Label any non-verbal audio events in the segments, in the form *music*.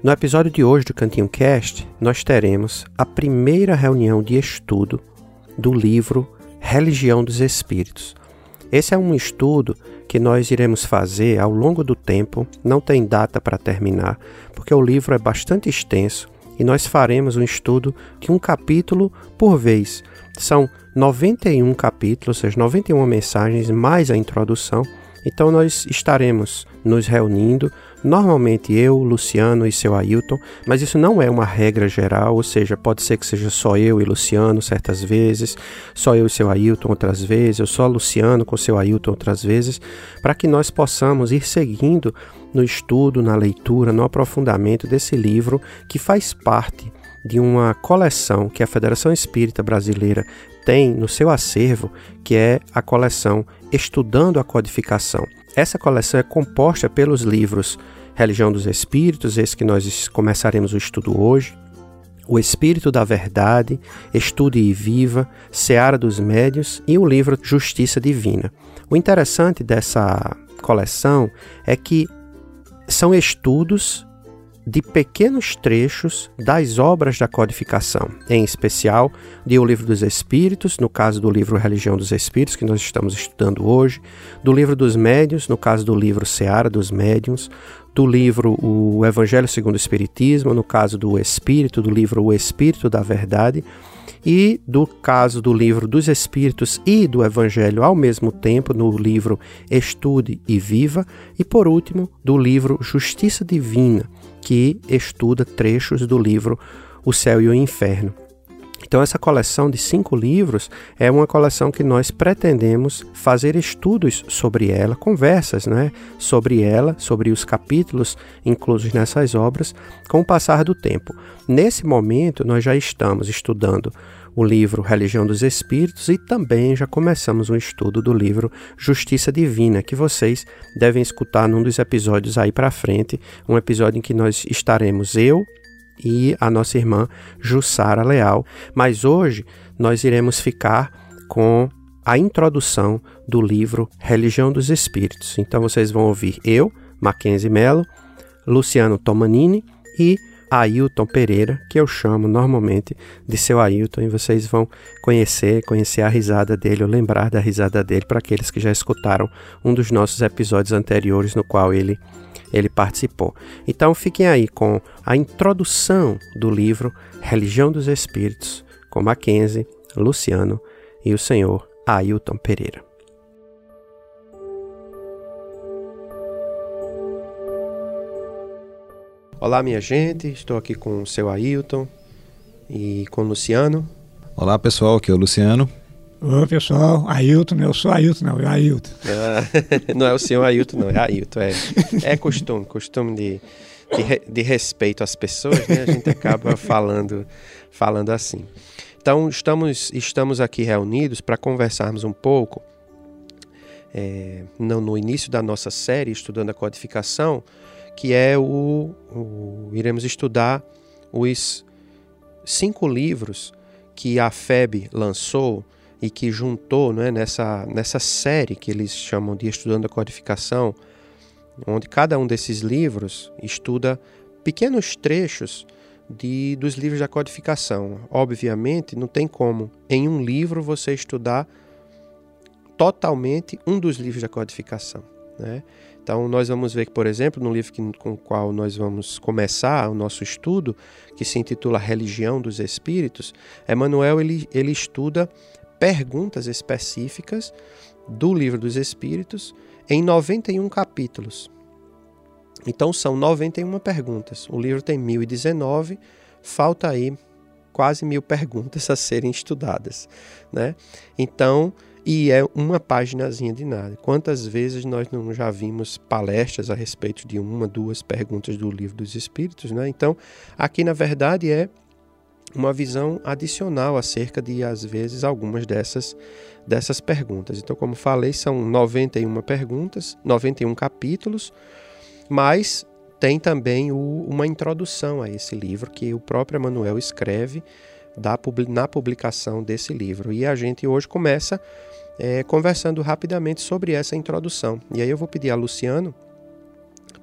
No episódio de hoje do Cantinho Cast, nós teremos a primeira reunião de estudo do livro Religião dos Espíritos. Esse é um estudo que nós iremos fazer ao longo do tempo, não tem data para terminar, porque o livro é bastante extenso e nós faremos um estudo de um capítulo por vez. São 91 capítulos, ou seja, 91 mensagens mais a introdução. Então nós estaremos nos reunindo Normalmente eu, Luciano e seu Ailton, mas isso não é uma regra geral, ou seja, pode ser que seja só eu e Luciano certas vezes, só eu e seu Ailton outras vezes, ou só Luciano com seu Ailton outras vezes, para que nós possamos ir seguindo no estudo, na leitura, no aprofundamento desse livro que faz parte de uma coleção que a Federação Espírita Brasileira tem no seu acervo, que é a coleção Estudando a Codificação. Essa coleção é composta pelos livros Religião dos Espíritos, esse que nós começaremos o estudo hoje, O Espírito da Verdade, Estude e Viva, Seara dos Médios e o livro Justiça Divina. O interessante dessa coleção é que são estudos de pequenos trechos das obras da codificação, em especial de O Livro dos Espíritos, no caso do livro Religião dos Espíritos, que nós estamos estudando hoje, do Livro dos Médiuns, no caso do livro Seara dos Médiuns, do livro O Evangelho segundo o Espiritismo, no caso do Espírito, do livro O Espírito da Verdade, e do caso do livro dos Espíritos e do Evangelho ao mesmo tempo, no livro Estude e Viva, e por último, do livro Justiça Divina, que estuda trechos do livro O Céu e o Inferno. Então, essa coleção de cinco livros é uma coleção que nós pretendemos fazer estudos sobre ela, conversas né, sobre ela, sobre os capítulos inclusos nessas obras, com o passar do tempo. Nesse momento, nós já estamos estudando o livro Religião dos Espíritos e também já começamos um estudo do livro Justiça Divina, que vocês devem escutar num dos episódios aí para frente, um episódio em que nós estaremos eu e a nossa irmã Jussara Leal, mas hoje nós iremos ficar com a introdução do livro Religião dos Espíritos. Então vocês vão ouvir eu, Mackenzie Mello, Luciano Tomanini e Ailton Pereira, que eu chamo normalmente de seu Ailton, e vocês vão conhecer, conhecer a risada dele, ou lembrar da risada dele para aqueles que já escutaram um dos nossos episódios anteriores no qual ele ele participou. Então fiquem aí com a introdução do livro Religião dos Espíritos, com Mackenzie, Luciano e o senhor Ailton Pereira. Olá, minha gente, estou aqui com o seu Ailton e com o Luciano. Olá, pessoal, aqui é o Luciano. Oi, pessoal, Ailton, eu sou Ailton, não, é Ailton. Ah, *laughs* não é o senhor Ailton, não, é Ailton, é, é costume, costume de, de, de, respeito às pessoas, né? A gente acaba falando, falando assim. Então, estamos, estamos aqui reunidos para conversarmos um pouco, é, no, no início da nossa série, estudando a codificação, que é o, o iremos estudar os cinco livros que a FEB lançou e que juntou né, nessa, nessa série que eles chamam de Estudando a Codificação, onde cada um desses livros estuda pequenos trechos de, dos livros da codificação. Obviamente, não tem como em um livro você estudar totalmente um dos livros da codificação. Né? Então, nós vamos ver que, por exemplo, no livro que, com o qual nós vamos começar o nosso estudo, que se intitula Religião dos Espíritos, Emmanuel ele, ele estuda perguntas específicas do livro dos Espíritos em 91 capítulos. Então, são 91 perguntas. O livro tem 1019, falta aí quase mil perguntas *laughs* a serem estudadas. Né? Então, e é uma paginazinha de nada. Quantas vezes nós não já vimos palestras a respeito de uma, duas perguntas do livro dos Espíritos, né? Então, aqui na verdade é uma visão adicional acerca de às vezes algumas dessas dessas perguntas. Então, como falei, são 91 perguntas, 91 capítulos, mas tem também o, uma introdução a esse livro que o próprio Emanuel escreve da, na publicação desse livro. E a gente hoje começa é, conversando rapidamente sobre essa introdução. E aí eu vou pedir a Luciano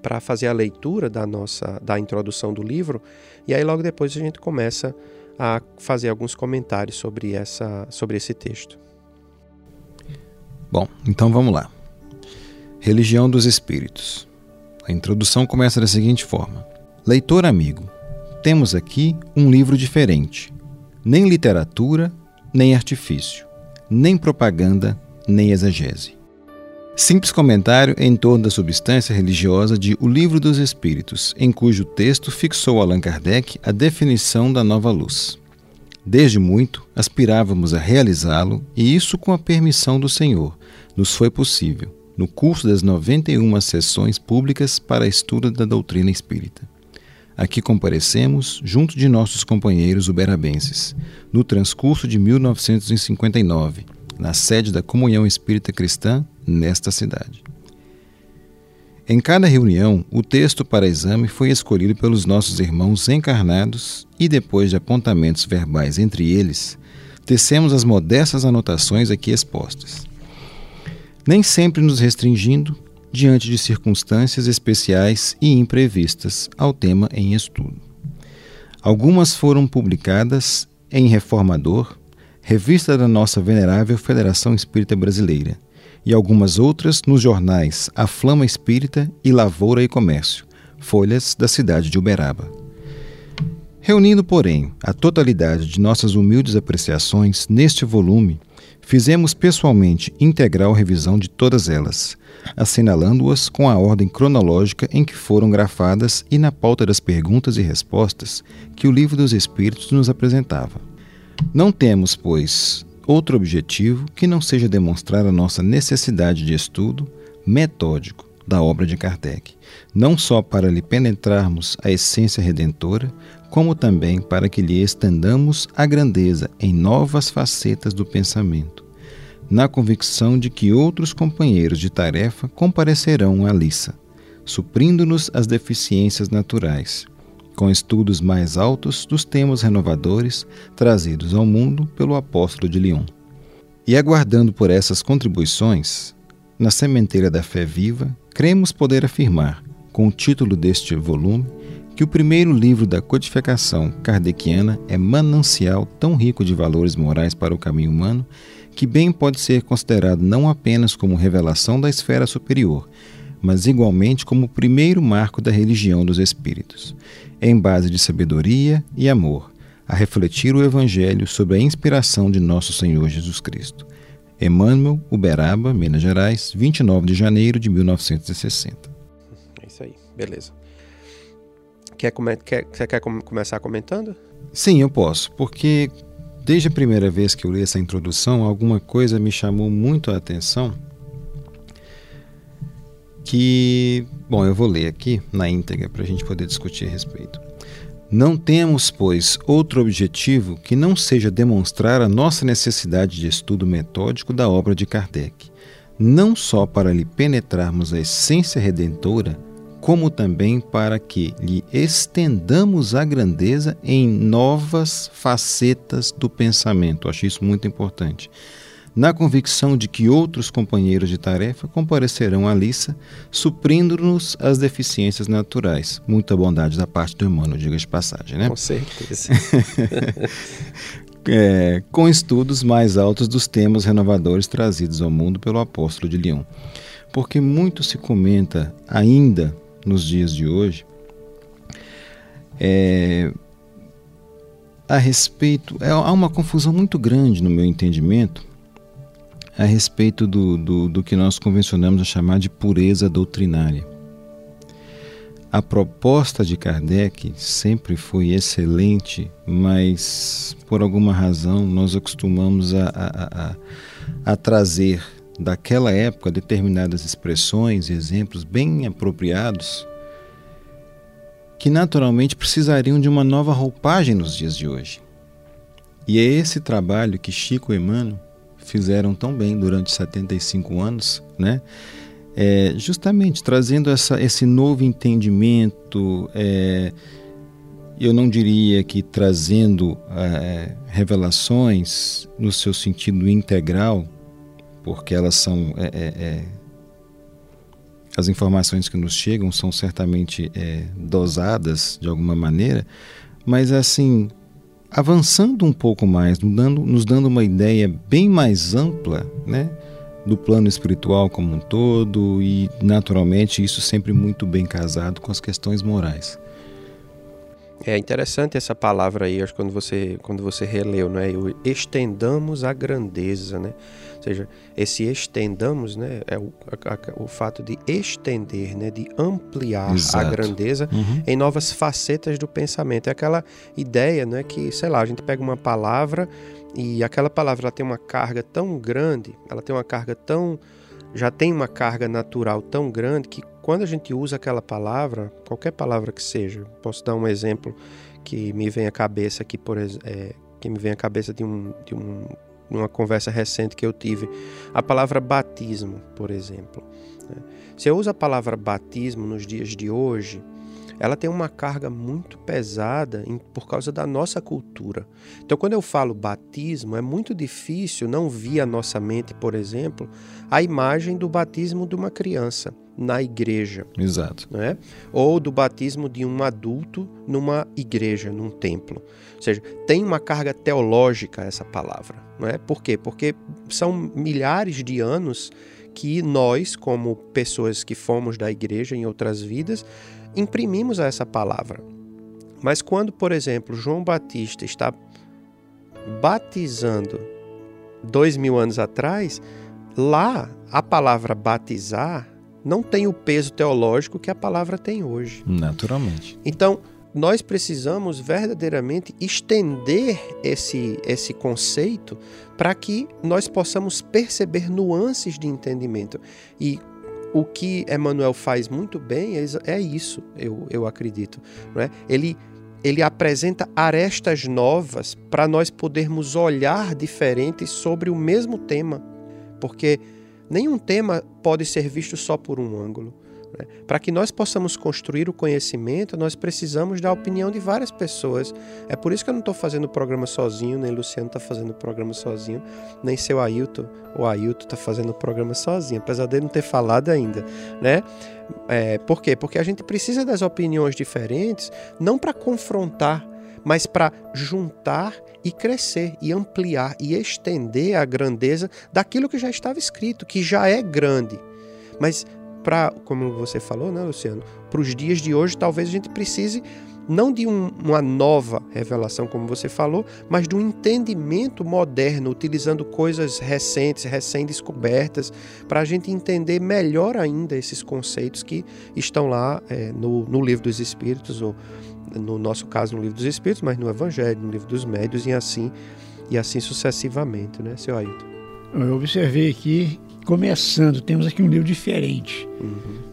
para fazer a leitura da nossa da introdução do livro e aí logo depois a gente começa a fazer alguns comentários sobre essa sobre esse texto. Bom, então vamos lá. Religião dos Espíritos. A introdução começa da seguinte forma: Leitor amigo, temos aqui um livro diferente. Nem literatura, nem artifício, nem propaganda, nem exegese. Simples comentário em torno da substância religiosa de O Livro dos Espíritos, em cujo texto fixou Allan Kardec a definição da nova luz. Desde muito aspirávamos a realizá-lo, e isso com a permissão do Senhor nos foi possível no curso das 91 sessões públicas para estudo da doutrina espírita. Aqui comparecemos junto de nossos companheiros uberabenses, no transcurso de 1959, na sede da Comunhão Espírita Cristã, nesta cidade. Em cada reunião, o texto para exame foi escolhido pelos nossos irmãos encarnados e, depois de apontamentos verbais entre eles, tecemos as modestas anotações aqui expostas nem sempre nos restringindo diante de circunstâncias especiais e imprevistas ao tema em estudo. Algumas foram publicadas em Reformador, revista da nossa venerável Federação Espírita Brasileira, e algumas outras nos jornais A Flama Espírita e Lavoura e Comércio, folhas da cidade de Uberaba. Reunindo, porém, a totalidade de nossas humildes apreciações neste volume, Fizemos pessoalmente integral revisão de todas elas, assinalando-as com a ordem cronológica em que foram grafadas e na pauta das perguntas e respostas que o Livro dos Espíritos nos apresentava. Não temos, pois, outro objetivo que não seja demonstrar a nossa necessidade de estudo metódico da obra de Kardec, não só para lhe penetrarmos a essência redentora, como também para que lhe estendamos a grandeza em novas facetas do pensamento, na convicção de que outros companheiros de tarefa comparecerão à liça, suprindo-nos as deficiências naturais, com estudos mais altos dos temas renovadores trazidos ao mundo pelo apóstolo de Lyon. E aguardando por essas contribuições, na sementeira da fé viva, cremos poder afirmar, com o título deste volume, que o primeiro livro da codificação kardeciana é manancial tão rico de valores morais para o caminho humano que bem pode ser considerado não apenas como revelação da esfera superior, mas igualmente como o primeiro marco da religião dos espíritos, em base de sabedoria e amor, a refletir o Evangelho sobre a inspiração de nosso Senhor Jesus Cristo. Emmanuel, Uberaba, Minas Gerais, 29 de janeiro de 1960. É isso aí, beleza. Quer, quer, você quer com começar comentando? Sim, eu posso, porque desde a primeira vez que eu li essa introdução, alguma coisa me chamou muito a atenção. Que, bom, eu vou ler aqui na íntegra para a gente poder discutir a respeito. Não temos, pois, outro objetivo que não seja demonstrar a nossa necessidade de estudo metódico da obra de Kardec, não só para lhe penetrarmos a essência redentora, como também para que lhe estendamos a grandeza em novas facetas do pensamento. Acho isso muito importante. Na convicção de que outros companheiros de tarefa comparecerão à liça, suprindo-nos as deficiências naturais. Muita bondade da parte do Emmanuel, diga de passagem, né? Com certeza. *laughs* é, com estudos mais altos dos temas renovadores trazidos ao mundo pelo apóstolo de Lyon. Porque muito se comenta ainda nos dias de hoje é, a respeito. É, há uma confusão muito grande no meu entendimento a respeito do, do, do que nós convencionamos a chamar de pureza doutrinária. a proposta de Kardec sempre foi excelente, mas por alguma razão nós acostumamos a, a, a, a trazer daquela época determinadas expressões e exemplos bem apropriados que naturalmente precisariam de uma nova roupagem nos dias de hoje. E é esse trabalho que Chico e Emmanuel fizeram tão bem durante 75 anos, né? É, justamente trazendo essa, esse novo entendimento, é, eu não diria que trazendo é, revelações no seu sentido integral, porque elas são é, é, é, as informações que nos chegam são certamente dosadas de alguma maneira, mas assim avançando um pouco mais, nos dando, nos dando uma ideia bem mais ampla, né? do plano espiritual como um todo e, naturalmente, isso sempre muito bem casado com as questões morais. É interessante essa palavra aí, acho quando você quando você releu, né? O estendamos a grandeza, né? Ou seja, esse estendamos, né, é o, a, o fato de estender, né, de ampliar Exato. a grandeza uhum. em novas facetas do pensamento. É aquela ideia, né, que, sei lá, a gente pega uma palavra e aquela palavra ela tem uma carga tão grande, ela tem uma carga tão. já tem uma carga natural tão grande que quando a gente usa aquela palavra, qualquer palavra que seja, posso dar um exemplo que me vem à cabeça aqui, por é, que me vem à cabeça de, um, de um, uma conversa recente que eu tive, a palavra batismo, por exemplo. Se eu uso a palavra batismo nos dias de hoje, ela tem uma carga muito pesada em, por causa da nossa cultura. Então, quando eu falo batismo, é muito difícil não vir à nossa mente, por exemplo, a imagem do batismo de uma criança na igreja. Exato. Né? Ou do batismo de um adulto numa igreja, num templo. Ou seja, tem uma carga teológica essa palavra. Não é? Por quê? Porque são milhares de anos que nós, como pessoas que fomos da igreja em outras vidas, imprimimos a essa palavra. Mas quando, por exemplo, João Batista está batizando dois mil anos atrás, lá a palavra batizar não tem o peso teológico que a palavra tem hoje. Naturalmente. Então, nós precisamos verdadeiramente estender esse, esse conceito para que nós possamos perceber nuances de entendimento. E o que Emmanuel faz muito bem é, é isso, eu, eu acredito. Não é? Ele, ele apresenta arestas novas para nós podermos olhar diferentes sobre o mesmo tema, porque nenhum tema pode ser visto só por um ângulo. Para que nós possamos construir o conhecimento, nós precisamos da opinião de várias pessoas. É por isso que eu não estou fazendo o programa sozinho, nem Luciano está fazendo o programa sozinho, nem seu Ailton ou Ailton está fazendo o programa sozinho, apesar dele não ter falado ainda. Né? É, por quê? Porque a gente precisa das opiniões diferentes, não para confrontar, mas para juntar e crescer e ampliar e estender a grandeza daquilo que já estava escrito, que já é grande. Mas para, como você falou, né, Luciano, para os dias de hoje, talvez a gente precise não de um, uma nova revelação, como você falou, mas de um entendimento moderno, utilizando coisas recentes, recém-descobertas, para a gente entender melhor ainda esses conceitos que estão lá é, no, no Livro dos Espíritos, ou no nosso caso no Livro dos Espíritos, mas no Evangelho, no Livro dos Médios e assim, e assim sucessivamente, né, seu Ailton? Eu observei aqui começando, temos aqui um livro diferente. Uhum.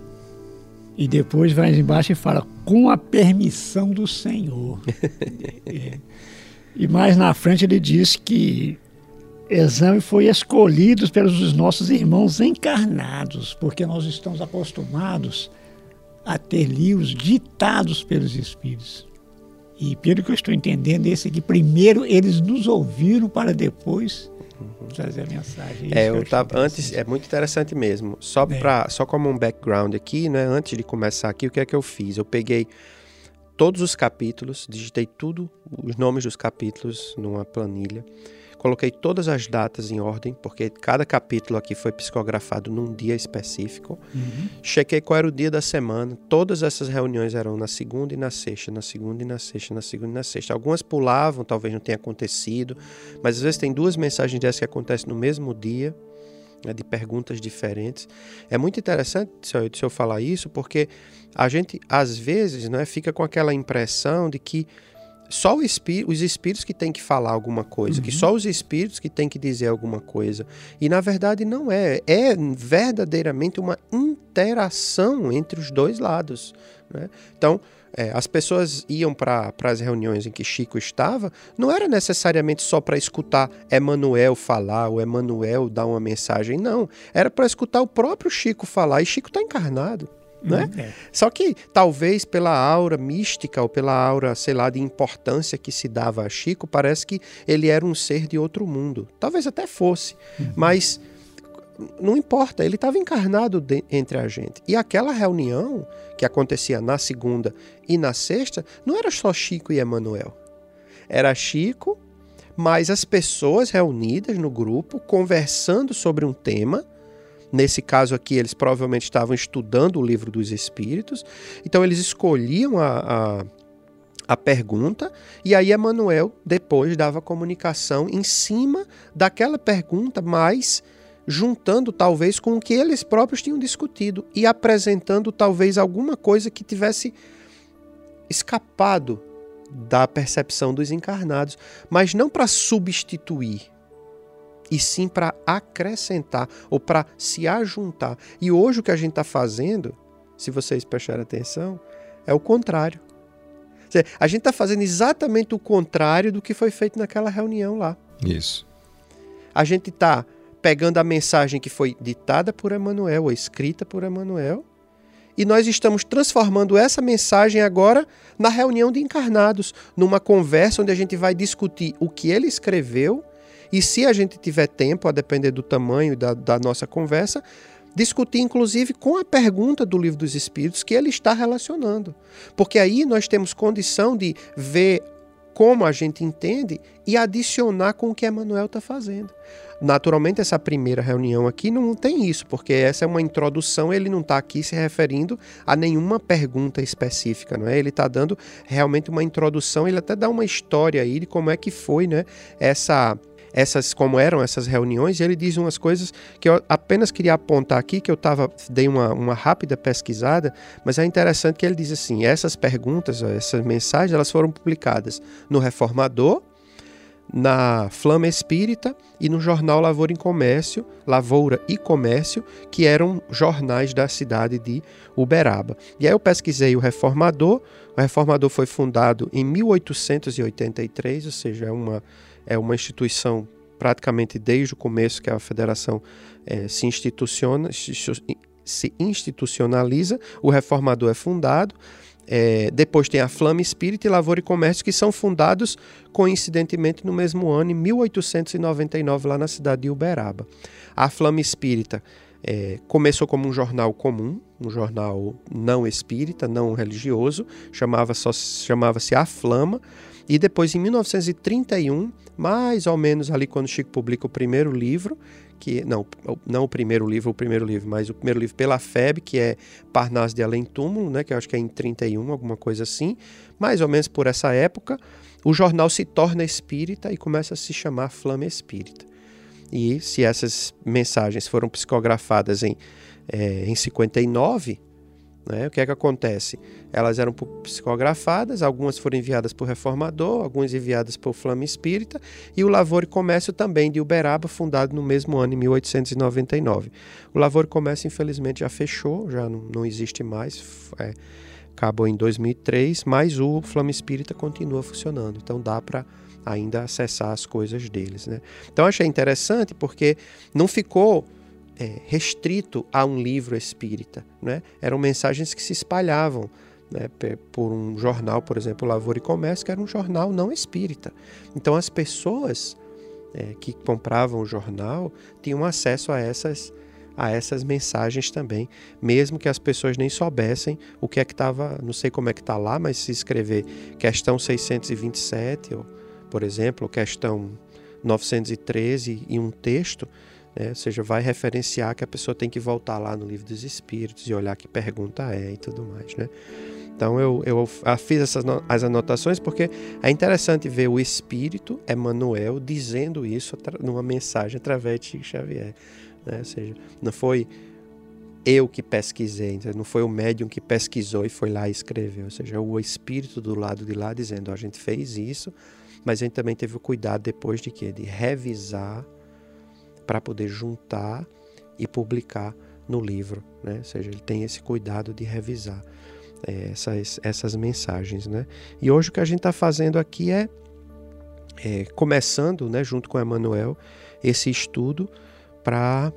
E depois vai embaixo e fala, com a permissão do Senhor. *laughs* é. E mais na frente ele diz que exame foi escolhido pelos nossos irmãos encarnados, porque nós estamos acostumados a ter livros ditados pelos Espíritos. E pelo que eu estou entendendo, esse aqui, primeiro eles nos ouviram para depois trazer a mensagem. É, eu tava, antes, é muito interessante mesmo. Só, é. Pra, só como um background aqui, né? Antes de começar aqui, o que é que eu fiz? Eu peguei todos os capítulos, digitei tudo, os nomes dos capítulos numa planilha Coloquei todas as datas em ordem, porque cada capítulo aqui foi psicografado num dia específico. Uhum. Chequei qual era o dia da semana. Todas essas reuniões eram na segunda e na sexta, na segunda e na sexta, na segunda e na sexta. Algumas pulavam, talvez não tenha acontecido, mas às vezes tem duas mensagens dessas que acontecem no mesmo dia. né, de perguntas diferentes. É muito interessante se eu, se eu falar isso, porque a gente, às vezes, né, fica com aquela impressão de que só espí os espíritos que têm que falar alguma coisa, uhum. que só os espíritos que têm que dizer alguma coisa. E na verdade não é. É verdadeiramente uma interação entre os dois lados. Né? Então, é, as pessoas iam para as reuniões em que Chico estava, não era necessariamente só para escutar Emanuel falar ou Emanuel dar uma mensagem, não. Era para escutar o próprio Chico falar, e Chico está encarnado. Né? Uhum. É. Só que talvez pela aura mística ou pela aura, sei lá, de importância que se dava a Chico, parece que ele era um ser de outro mundo. Talvez até fosse, uhum. mas não importa, ele estava encarnado de, entre a gente. E aquela reunião que acontecia na segunda e na sexta, não era só Chico e Emanuel. Era Chico, mais as pessoas reunidas no grupo, conversando sobre um tema. Nesse caso aqui, eles provavelmente estavam estudando o livro dos Espíritos. Então, eles escolhiam a, a, a pergunta e aí Emanuel depois dava comunicação em cima daquela pergunta mais juntando talvez com o que eles próprios tinham discutido e apresentando talvez alguma coisa que tivesse escapado da percepção dos encarnados, mas não para substituir, e sim para acrescentar ou para se ajuntar. E hoje o que a gente está fazendo, se vocês prestarem atenção, é o contrário. A gente está fazendo exatamente o contrário do que foi feito naquela reunião lá. Isso. A gente está pegando a mensagem que foi ditada por Emmanuel, ou escrita por Emmanuel, e nós estamos transformando essa mensagem agora na reunião de encarnados, numa conversa onde a gente vai discutir o que ele escreveu e, se a gente tiver tempo, a depender do tamanho da, da nossa conversa, discutir inclusive com a pergunta do livro dos Espíritos que ele está relacionando. Porque aí nós temos condição de ver como a gente entende e adicionar com o que Emmanuel está fazendo. Naturalmente, essa primeira reunião aqui não tem isso, porque essa é uma introdução, ele não está aqui se referindo a nenhuma pergunta específica, não é? Ele está dando realmente uma introdução, ele até dá uma história aí de como é que foi, né? Essa essas como eram essas reuniões, e ele diz umas coisas que eu apenas queria apontar aqui, que eu tava, dei uma, uma rápida pesquisada, mas é interessante que ele diz assim: essas perguntas, essas mensagens, elas foram publicadas no Reformador, na Flama Espírita e no jornal Lavoura e Comércio, Lavoura e Comércio, que eram jornais da cidade de Uberaba. E aí eu pesquisei o Reformador. O Reformador foi fundado em 1883, ou seja, é uma é uma instituição praticamente desde o começo que a federação é, se, instituciona, se institucionaliza, o reformador é fundado, é, depois tem a Flama Espírita e Lavoura e Comércio, que são fundados coincidentemente no mesmo ano, em 1899, lá na cidade de Uberaba. A Flama Espírita é, começou como um jornal comum, um jornal não espírita, não religioso, chamava-se chamava A Flama, e depois, em 1931, mais ou menos ali quando Chico publica o primeiro livro, que não, não o primeiro livro, o primeiro livro, mas o primeiro livro pela FEB, que é Parnas de Além Túmulo, né, que eu acho que é em 31, alguma coisa assim, mais ou menos por essa época, o jornal se torna espírita e começa a se chamar Flama Espírita. E se essas mensagens foram psicografadas em, é, em 59, né? O que é que acontece? Elas eram psicografadas, algumas foram enviadas por Reformador, algumas enviadas por Flama Espírita, e o Lavoro e Comércio também de Uberaba, fundado no mesmo ano, em 1899. O Lavoro e Comércio, infelizmente, já fechou, já não, não existe mais, é, acabou em 2003, mas o Flama Espírita continua funcionando, então dá para ainda acessar as coisas deles. Né? Então achei interessante porque não ficou é, restrito a um livro espírita. Né? Eram mensagens que se espalhavam né, por um jornal, por exemplo, Lavoura e Comércio, que era um jornal não espírita. Então as pessoas é, que compravam o jornal tinham acesso a essas a essas mensagens também, mesmo que as pessoas nem soubessem o que é que estava, não sei como é que está lá, mas se escrever questão 627, ou, por exemplo, questão 913 e um texto, né? Ou seja, vai referenciar que a pessoa tem que voltar lá no livro dos espíritos e olhar que pergunta é e tudo mais. Né? Então eu, eu fiz essas as anotações porque é interessante ver o Espírito Emmanuel dizendo isso numa mensagem através de Chico Xavier. Né? Ou seja, não foi eu que pesquisei, não foi o médium que pesquisou e foi lá e escreveu. Ou seja, o Espírito do lado de lá dizendo: a gente fez isso, mas a gente também teve o cuidado depois de quê? De revisar para poder juntar e publicar no livro. Né? Ou seja, ele tem esse cuidado de revisar é, essas, essas mensagens. Né? E hoje o que a gente está fazendo aqui é, é, começando, né, junto com Emmanuel, esse estudo para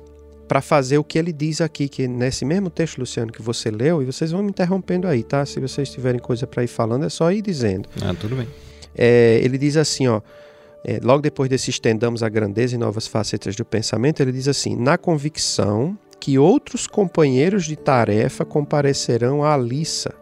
para fazer o que ele diz aqui, que nesse mesmo texto, Luciano, que você leu, e vocês vão me interrompendo aí, tá? Se vocês tiverem coisa para ir falando, é só ir dizendo. Ah, tudo bem. É, ele diz assim, ó, é, logo depois desse estendamos a grandeza e novas facetas do pensamento, ele diz assim, na convicção que outros companheiros de tarefa comparecerão à liça.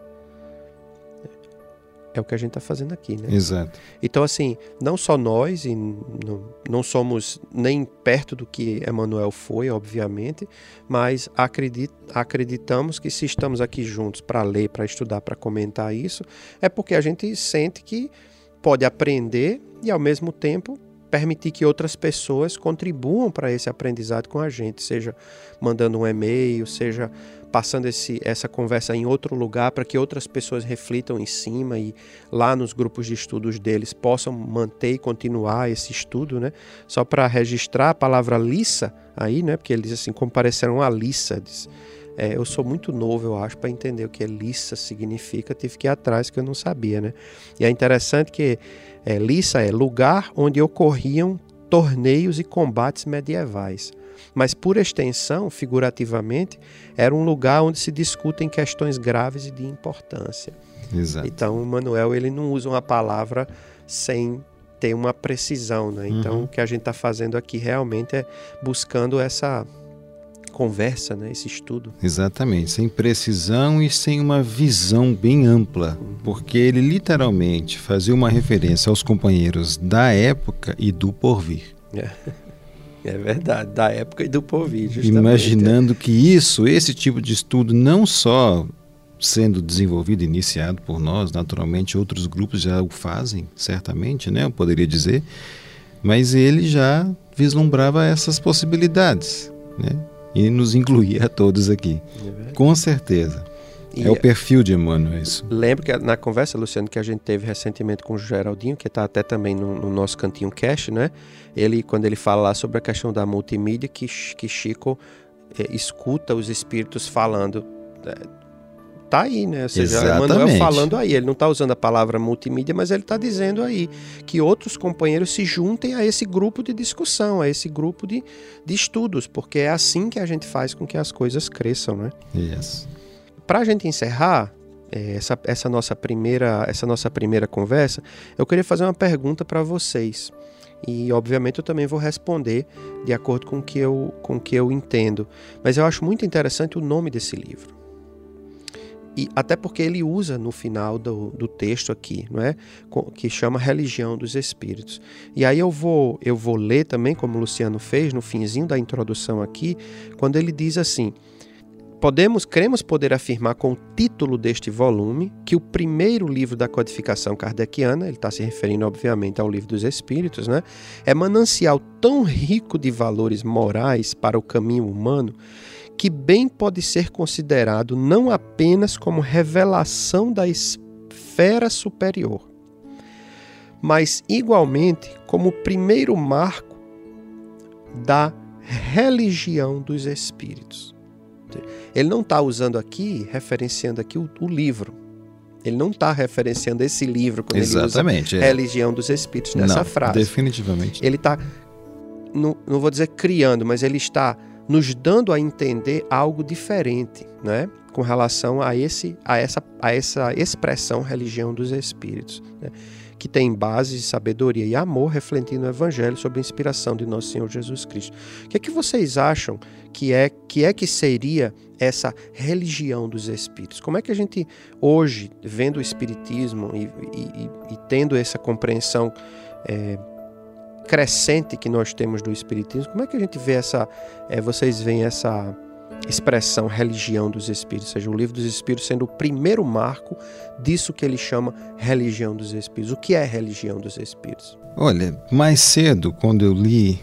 É o que a gente está fazendo aqui, né? Exato. Então, assim, não só nós, e não, não somos nem perto do que Emmanuel foi, obviamente, mas acredit, acreditamos que se estamos aqui juntos para ler, para estudar, para comentar isso, é porque a gente sente que pode aprender e, ao mesmo tempo, permitir que outras pessoas contribuam para esse aprendizado com a gente, seja mandando um e-mail, seja passando esse, essa conversa em outro lugar para que outras pessoas reflitam em cima e lá nos grupos de estudos deles possam manter e continuar esse estudo, né? Só para registrar a palavra lissa aí, né? Porque ele diz assim, compareceram a lissa. Diz, é, eu sou muito novo, eu acho, para entender o que lissa significa. Tive que ir atrás que eu não sabia, né? E é interessante que é, Lissa é lugar onde ocorriam torneios e combates medievais. Mas, por extensão, figurativamente, era um lugar onde se discutem questões graves e de importância. Exato. Então, o Manuel ele não usa uma palavra sem ter uma precisão. Né? Então, uhum. o que a gente está fazendo aqui realmente é buscando essa conversa, né, esse estudo. Exatamente, sem precisão e sem uma visão bem ampla, porque ele literalmente fazia uma referência aos companheiros da época e do porvir. É. *laughs* É verdade, da época e do porvir, justamente. Imaginando que isso, esse tipo de estudo, não só sendo desenvolvido, iniciado por nós, naturalmente outros grupos já o fazem, certamente, né? Eu poderia dizer, mas ele já vislumbrava essas possibilidades, né? E nos incluir a todos aqui. É Com certeza. E é o perfil de Emmanuel isso. Lembro que na conversa, Luciano, que a gente teve recentemente com o Geraldinho, que está até também no, no, nosso cantinho cash, né? Ele, quando ele fala lá sobre a questão da multimídia, que, que Chico é, escuta os espíritos falando é, tá aí, né? Ou seja, Exatamente. Emmanuel falando aí. Ele não está usando a palavra multimídia, mas ele está dizendo aí que outros companheiros se juntem a esse grupo de discussão, a esse grupo de, de estudos, porque é assim que a gente faz com que as coisas cresçam, né? Yes. Para a gente encerrar é, essa, essa, nossa primeira, essa nossa primeira conversa, eu queria fazer uma pergunta para vocês. E obviamente eu também vou responder de acordo com o que eu, com o que eu entendo. Mas eu acho muito interessante o nome desse livro. E até porque ele usa no final do, do texto aqui, não é? Que chama Religião dos Espíritos. E aí eu vou, eu vou ler também, como o Luciano fez no finzinho da introdução aqui, quando ele diz assim: Podemos, cremos poder afirmar com o título deste volume que o primeiro livro da codificação kardeciana, ele está se referindo obviamente ao livro dos Espíritos, né, é manancial tão rico de valores morais para o caminho humano que bem pode ser considerado não apenas como revelação da esfera superior, mas igualmente como o primeiro marco da religião dos espíritos. Ele não está usando aqui, referenciando aqui o, o livro. Ele não está referenciando esse livro quando Exatamente, ele usa é. religião dos espíritos nessa não, frase. Definitivamente. Ele está, não, não vou dizer criando, mas ele está nos dando a entender algo diferente, né? com relação a, esse, a, essa, a essa expressão religião dos espíritos, né? que tem base de sabedoria e amor, refletindo o Evangelho sob a inspiração de nosso Senhor Jesus Cristo. O que é que vocês acham que é que, é que seria essa religião dos espíritos? Como é que a gente, hoje, vendo o Espiritismo e, e, e tendo essa compreensão é, crescente que nós temos do Espiritismo, como é que a gente vê essa, é, vocês veem essa, expressão religião dos espíritos, ou seja, o livro dos espíritos sendo o primeiro marco disso que ele chama religião dos espíritos. O que é religião dos espíritos? Olha, mais cedo, quando eu li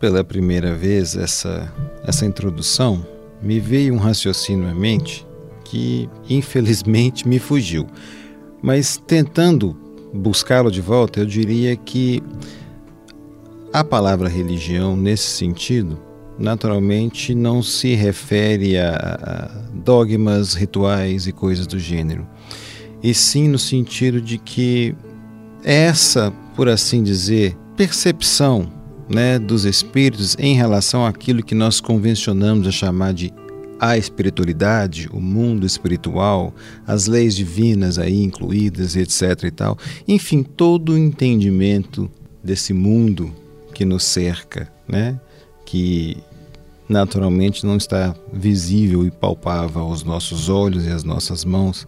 pela primeira vez essa, essa introdução, me veio um raciocínio à mente que infelizmente me fugiu. Mas tentando buscá-lo de volta, eu diria que a palavra religião, nesse sentido, naturalmente não se refere a dogmas, rituais e coisas do gênero, e sim no sentido de que essa, por assim dizer, percepção né, dos espíritos em relação àquilo que nós convencionamos a chamar de a espiritualidade, o mundo espiritual, as leis divinas aí incluídas, etc e tal. Enfim, todo o entendimento desse mundo que nos cerca, né? Que naturalmente não está visível e palpável aos nossos olhos e às nossas mãos.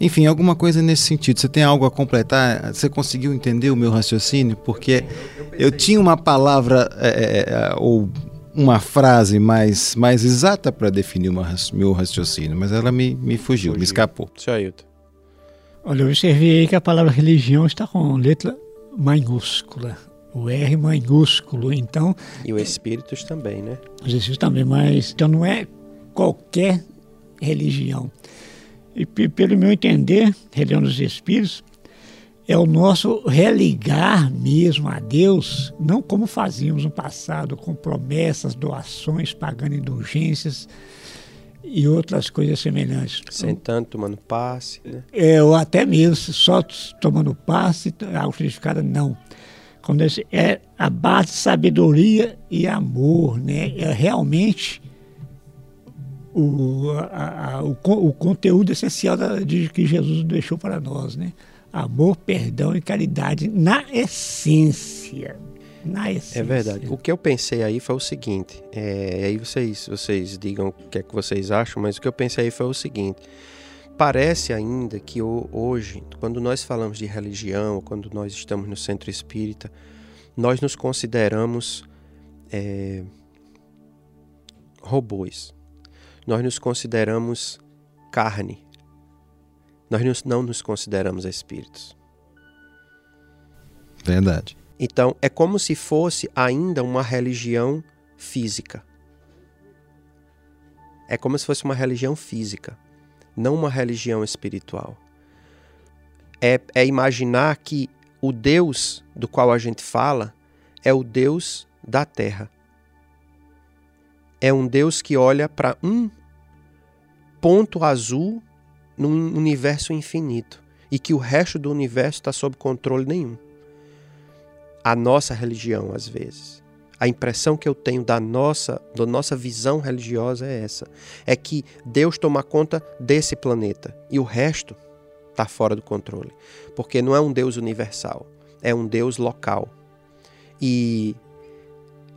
Enfim, alguma coisa nesse sentido. Você tem algo a completar? Você conseguiu entender o meu raciocínio? Porque eu tinha uma palavra é, é, é ou uma frase mais, mais exata para definir o meu raciocínio, mas ela me, me fugiu, fugiu. me escapou. Ailton. Olha, eu observei aí que a palavra religião está com letra maiúscula o R maiúsculo, então... E o espíritos também, né? Os espíritos também, mas então não é qualquer religião. E pelo meu entender, religião dos espíritos é o nosso religar mesmo a Deus, não como fazíamos no passado, com promessas, doações, pagando indulgências e outras coisas semelhantes. Sentando, tomando passe, né? É, ou até mesmo só tomando passe, algo não como disse, é a base de sabedoria e amor, né? É realmente o, a, a, o, o, conteúdo essencial da, de que Jesus deixou para nós, né? Amor, perdão e caridade na essência. Na essência. É verdade. O que eu pensei aí foi o seguinte, é, aí vocês, vocês digam o que é que vocês acham, mas o que eu pensei aí foi o seguinte. Parece ainda que hoje, quando nós falamos de religião, quando nós estamos no centro espírita, nós nos consideramos é, robôs. Nós nos consideramos carne. Nós não nos consideramos espíritos. Verdade. Então, é como se fosse ainda uma religião física. É como se fosse uma religião física não uma religião espiritual. É, é imaginar que o Deus do qual a gente fala é o Deus da terra. É um Deus que olha para um ponto azul num universo infinito e que o resto do universo está sob controle nenhum. A nossa religião, às vezes, a impressão que eu tenho da nossa, da nossa visão religiosa é essa: é que Deus toma conta desse planeta e o resto está fora do controle, porque não é um Deus universal, é um Deus local. E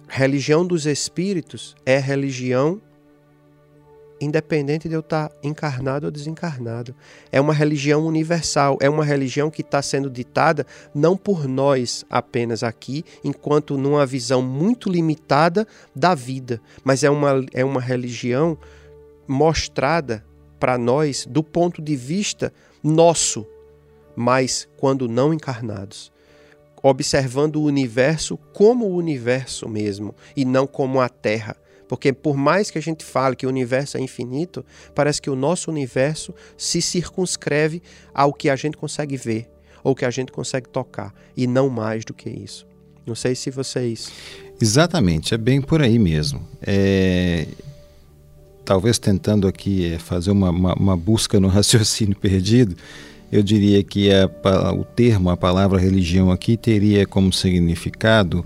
religião dos espíritos é religião independente de eu estar encarnado ou desencarnado. É uma religião universal, é uma religião que está sendo ditada não por nós apenas aqui, enquanto numa visão muito limitada da vida, mas é uma, é uma religião mostrada para nós do ponto de vista nosso, mas quando não encarnados. Observando o universo como o universo mesmo e não como a Terra porque por mais que a gente fale que o universo é infinito, parece que o nosso universo se circunscreve ao que a gente consegue ver ou que a gente consegue tocar e não mais do que isso. Não sei se vocês. Exatamente, é bem por aí mesmo. É... Talvez tentando aqui é, fazer uma, uma, uma busca no *laughs* raciocínio perdido, eu diria que a, o termo, a palavra religião aqui teria como significado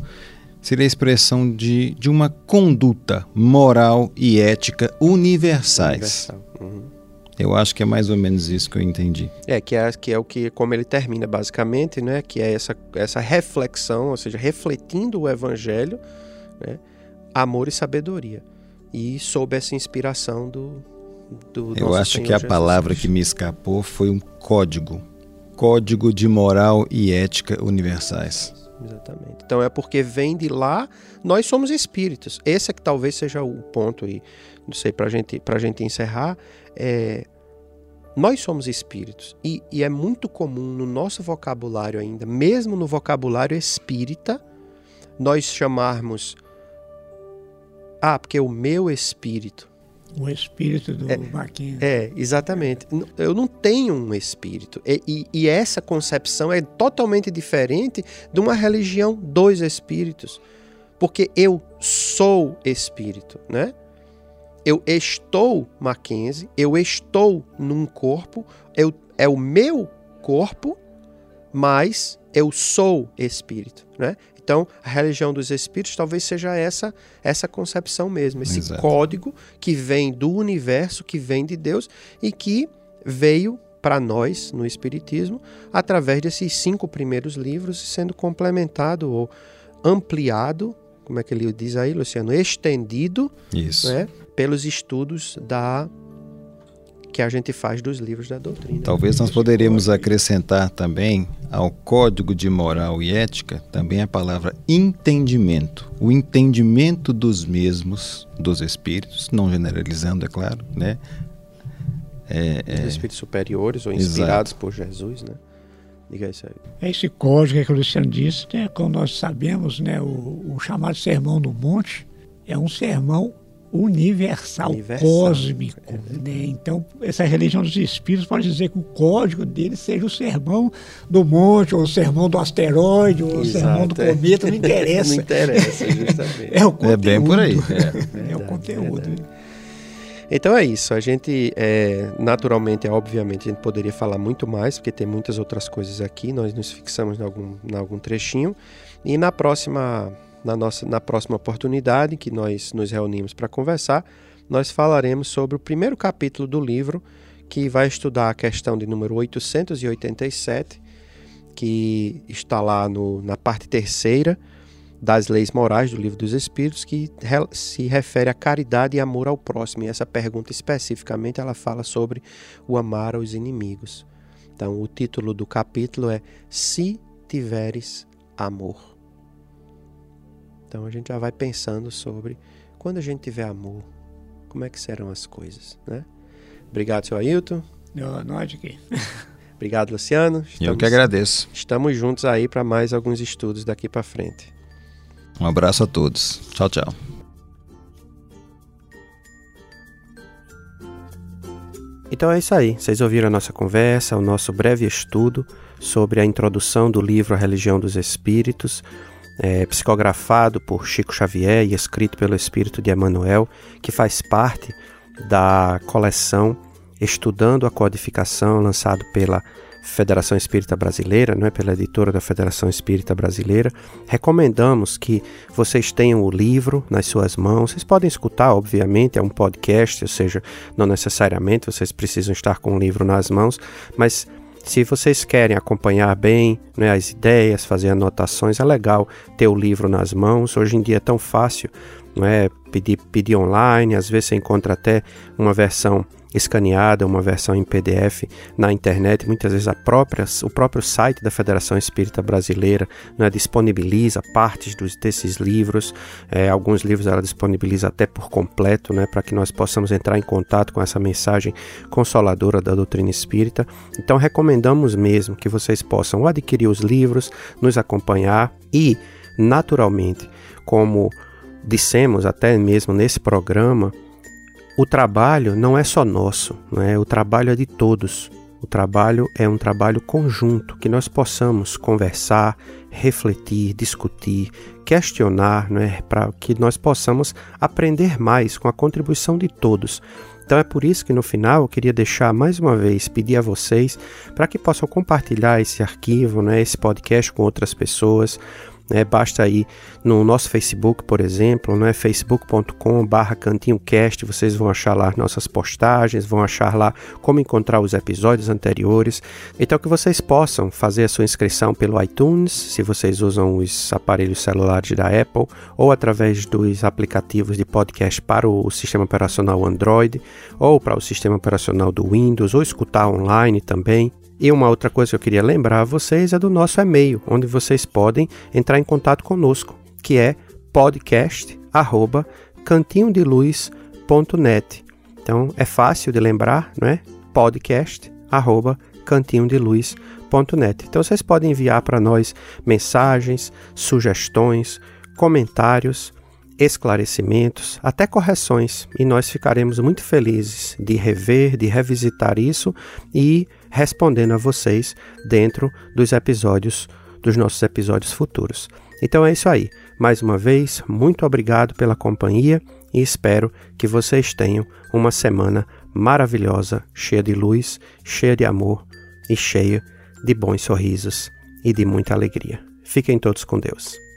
seria a expressão de, de uma conduta moral e ética universais. Universal. Uhum. Eu acho que é mais ou menos isso que eu entendi. É, que é, que é o que, como ele termina basicamente, né? Que é essa, essa reflexão, ou seja, refletindo o evangelho, né? Amor e sabedoria. E sob essa inspiração do, do Eu acho Senhor que a Jesus palavra Cristo. que me escapou foi um código. Código de moral e ética universais. Exatamente. Então é porque vem de lá, nós somos espíritos. Esse é que talvez seja o ponto aí, não sei, para gente, a gente encerrar. É, nós somos espíritos. E, e é muito comum no nosso vocabulário ainda, mesmo no vocabulário espírita, nós chamarmos. Ah, porque o meu espírito. O espírito do é. É, exatamente. Eu não tenho um espírito. E, e, e, essa concepção é totalmente diferente de uma religião dos espíritos. Porque eu sou espírito, né? Eu estou Mackenzie, eu estou num corpo, eu, é o meu corpo, mas eu sou espírito, né? Então, a religião dos espíritos talvez seja essa essa concepção mesmo, esse Exato. código que vem do universo, que vem de Deus e que veio para nós no espiritismo através desses cinco primeiros livros, sendo complementado ou ampliado, como é que ele diz aí, Luciano, estendido. Né, pelos estudos da que a gente faz dos livros da doutrina. Talvez nós poderíamos acrescentar também ao código de moral e ética também a palavra entendimento. O entendimento dos mesmos, dos espíritos, não generalizando, é claro, né? É, é... espíritos superiores ou inspirados Exato. por Jesus, né? Diga isso aí. É esse código que o Luciano disse, né? como nós sabemos, né? o, o chamado Sermão do Monte é um sermão universal, universal cósmico. É né? Então, essa religião dos espíritos pode dizer que o código dele seja o sermão do monte, ou o sermão do asteroide, ou Exato, o sermão do é. cometa, não *laughs* interessa. não interessa, justamente. *laughs* é o conteúdo. É bem por aí. É, *laughs* é o conteúdo. Então é isso. A gente, é, naturalmente, é, obviamente, a gente poderia falar muito mais, porque tem muitas outras coisas aqui. Nós nos fixamos em algum, em algum trechinho. E na próxima na, nossa, na próxima oportunidade que nós nos reunimos para conversar, nós falaremos sobre o primeiro capítulo do livro, que vai estudar a questão de número 887, que está lá no, na parte terceira das leis morais do livro dos Espíritos, que se refere a caridade e amor ao próximo. E essa pergunta especificamente ela fala sobre o amar aos inimigos. Então, o título do capítulo é Se tiveres amor. Então a gente já vai pensando sobre quando a gente tiver amor, como é que serão as coisas, né? Obrigado, seu Ailton. Nós aqui. *laughs* Obrigado, Luciano. Estamos, Eu que agradeço. Estamos juntos aí para mais alguns estudos daqui para frente. Um abraço a todos. Tchau, tchau. Então é isso aí. Vocês ouviram a nossa conversa, o nosso breve estudo sobre a introdução do livro A Religião dos Espíritos, é, psicografado por Chico Xavier e escrito pelo Espírito de Emmanuel, que faz parte da coleção Estudando a Codificação, lançado pela Federação Espírita Brasileira, não é pela editora da Federação Espírita Brasileira. Recomendamos que vocês tenham o livro nas suas mãos. Vocês podem escutar, obviamente, é um podcast, ou seja, não necessariamente vocês precisam estar com o livro nas mãos, mas se vocês querem acompanhar bem né, as ideias, fazer anotações, é legal ter o livro nas mãos. Hoje em dia é tão fácil não é? pedir, pedir online, às vezes você encontra até uma versão escaneada, uma versão em PDF na internet, muitas vezes a própria, o próprio site da Federação Espírita Brasileira né, disponibiliza partes dos, desses livros, é, alguns livros ela disponibiliza até por completo, né, para que nós possamos entrar em contato com essa mensagem consoladora da doutrina espírita. Então recomendamos mesmo que vocês possam adquirir os livros, nos acompanhar e, naturalmente, como dissemos até mesmo nesse programa, o trabalho não é só nosso, não é? o trabalho é de todos. O trabalho é um trabalho conjunto, que nós possamos conversar, refletir, discutir, questionar, é? para que nós possamos aprender mais com a contribuição de todos. Então é por isso que no final eu queria deixar mais uma vez, pedir a vocês para que possam compartilhar esse arquivo, né, esse podcast com outras pessoas, né? Basta ir no nosso Facebook, por exemplo, né? facebook.com.br cantinhocast, vocês vão achar lá nossas postagens, vão achar lá como encontrar os episódios anteriores. Então que vocês possam fazer a sua inscrição pelo iTunes, se vocês usam os aparelhos celulares da Apple, ou através dos aplicativos de podcast para o sistema operacional Android, ou para o sistema operacional do Windows, ou escutar online também. E uma outra coisa que eu queria lembrar a vocês é do nosso e-mail, onde vocês podem entrar em contato conosco, que é podcast@cantinhodeluz.net. Então é fácil de lembrar, não é? podcast@cantinhodeluz.net. Então vocês podem enviar para nós mensagens, sugestões, comentários, esclarecimentos, até correções, e nós ficaremos muito felizes de rever, de revisitar isso e respondendo a vocês dentro dos episódios dos nossos episódios futuros. Então é isso aí. Mais uma vez, muito obrigado pela companhia e espero que vocês tenham uma semana maravilhosa, cheia de luz, cheia de amor e cheia de bons sorrisos e de muita alegria. Fiquem todos com Deus.